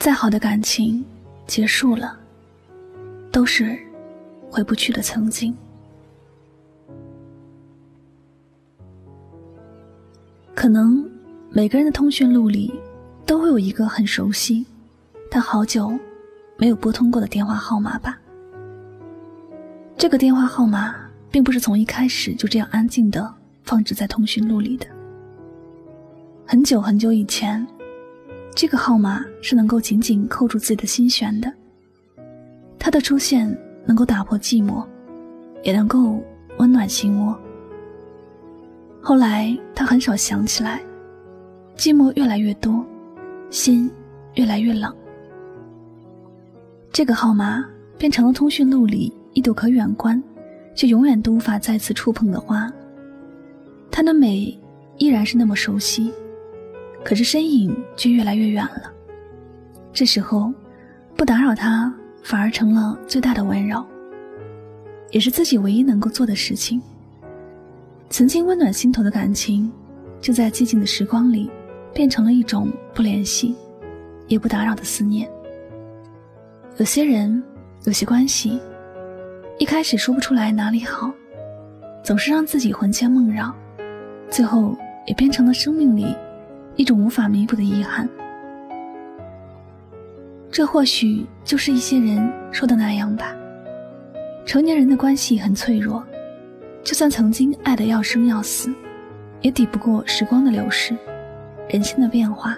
再好的感情，结束了，都是回不去的曾经。可能每个人的通讯录里，都会有一个很熟悉，但好久没有拨通过的电话号码吧。这个电话号码并不是从一开始就这样安静的放置在通讯录里的。很久很久以前。这个号码是能够紧紧扣住自己的心弦的，它的出现能够打破寂寞，也能够温暖心窝。后来他很少想起来，寂寞越来越多，心越来越冷。这个号码变成了通讯录里一朵可远观，却永远都无法再次触碰的花。它的美依然是那么熟悉。可是身影却越来越远了。这时候，不打扰他反而成了最大的温柔，也是自己唯一能够做的事情。曾经温暖心头的感情，就在寂静的时光里，变成了一种不联系，也不打扰的思念。有些人，有些关系，一开始说不出来哪里好，总是让自己魂牵梦绕，最后也变成了生命里。一种无法弥补的遗憾，这或许就是一些人说的那样吧。成年人的关系很脆弱，就算曾经爱得要生要死，也抵不过时光的流逝，人心的变化。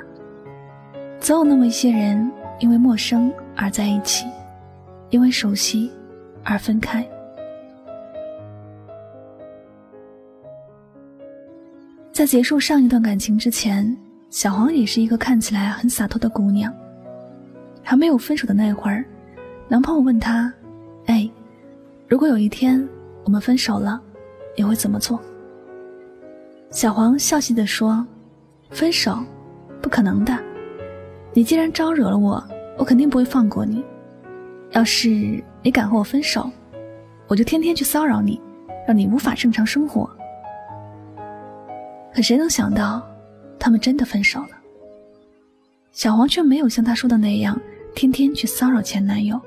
总有那么一些人，因为陌生而在一起，因为熟悉而分开。在结束上一段感情之前。小黄也是一个看起来很洒脱的姑娘。还没有分手的那会儿，男朋友问她：“哎，如果有一天我们分手了，你会怎么做？”小黄笑嘻的说：“分手？不可能的！你既然招惹了我，我肯定不会放过你。要是你敢和我分手，我就天天去骚扰你，让你无法正常生活。”可谁能想到？他们真的分手了，小黄却没有像他说的那样天天去骚扰前男友，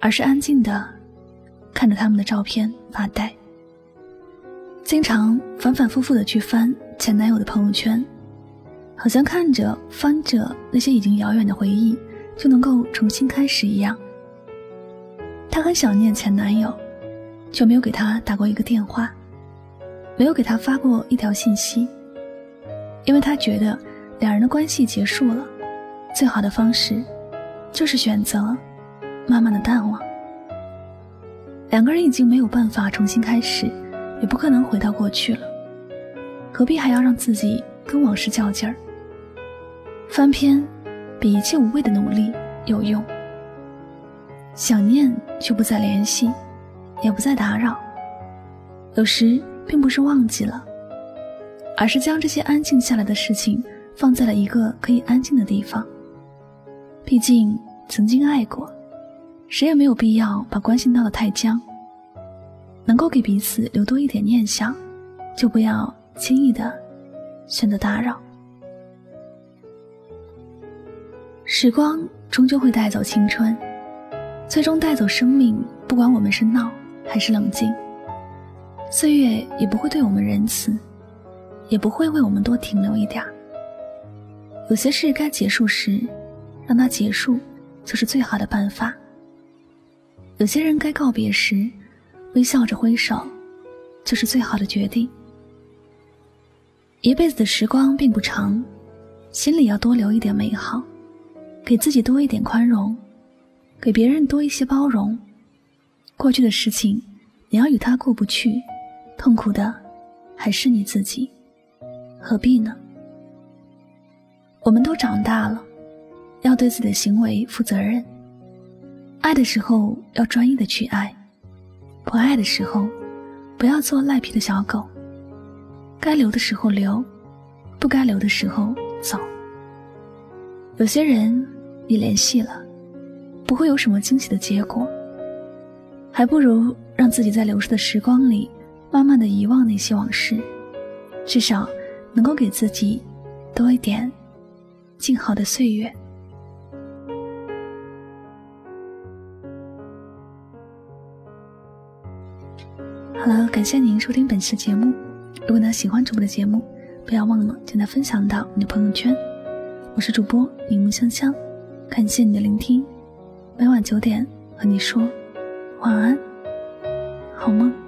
而是安静的看着他们的照片发呆，经常反反复复的去翻前男友的朋友圈，好像看着翻着那些已经遥远的回忆就能够重新开始一样。她很想念前男友，却没有给他打过一个电话，没有给他发过一条信息。因为他觉得两人的关系结束了，最好的方式就是选择慢慢的淡忘。两个人已经没有办法重新开始，也不可能回到过去了，何必还要让自己跟往事较劲儿？翻篇比一切无谓的努力有用。想念却不再联系，也不再打扰，有时并不是忘记了。而是将这些安静下来的事情放在了一个可以安静的地方。毕竟曾经爱过，谁也没有必要把关系闹得太僵。能够给彼此留多一点念想，就不要轻易的选择打扰。时光终究会带走青春，最终带走生命。不管我们是闹还是冷静，岁月也不会对我们仁慈。也不会为我们多停留一点儿。有些事该结束时，让它结束，就是最好的办法。有些人该告别时，微笑着挥手，就是最好的决定。一辈子的时光并不长，心里要多留一点美好，给自己多一点宽容，给别人多一些包容。过去的事情，你要与他过不去，痛苦的。还是你自己，何必呢？我们都长大了，要对自己的行为负责任。爱的时候要专一的去爱，不爱的时候，不要做赖皮的小狗。该留的时候留，不该留的时候走。有些人你联系了，不会有什么惊喜的结果，还不如让自己在流逝的时光里，慢慢的遗忘那些往事，至少能够给自己多一点静好的岁月。好了，感谢您收听本期节目。如果呢喜欢主播的节目，不要忘了将它分享到你的朋友圈。我是主播柠檬香香，感谢你的聆听。每晚九点和你说晚安，好梦。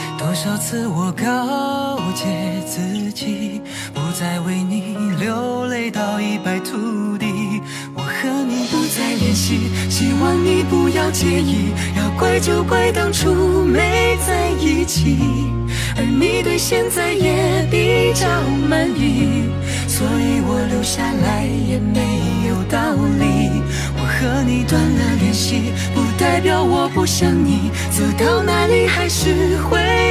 多少次我告诫自己，不再为你流泪到一败涂地。我和你不再联系，希望你不要介意。要怪就怪当初没在一起，而你对现在也比较满意，所以我留下来也没有道理。我和你断了联系，不代表我不想你，走到哪里还是会。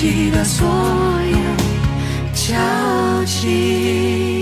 放弃的所有交集。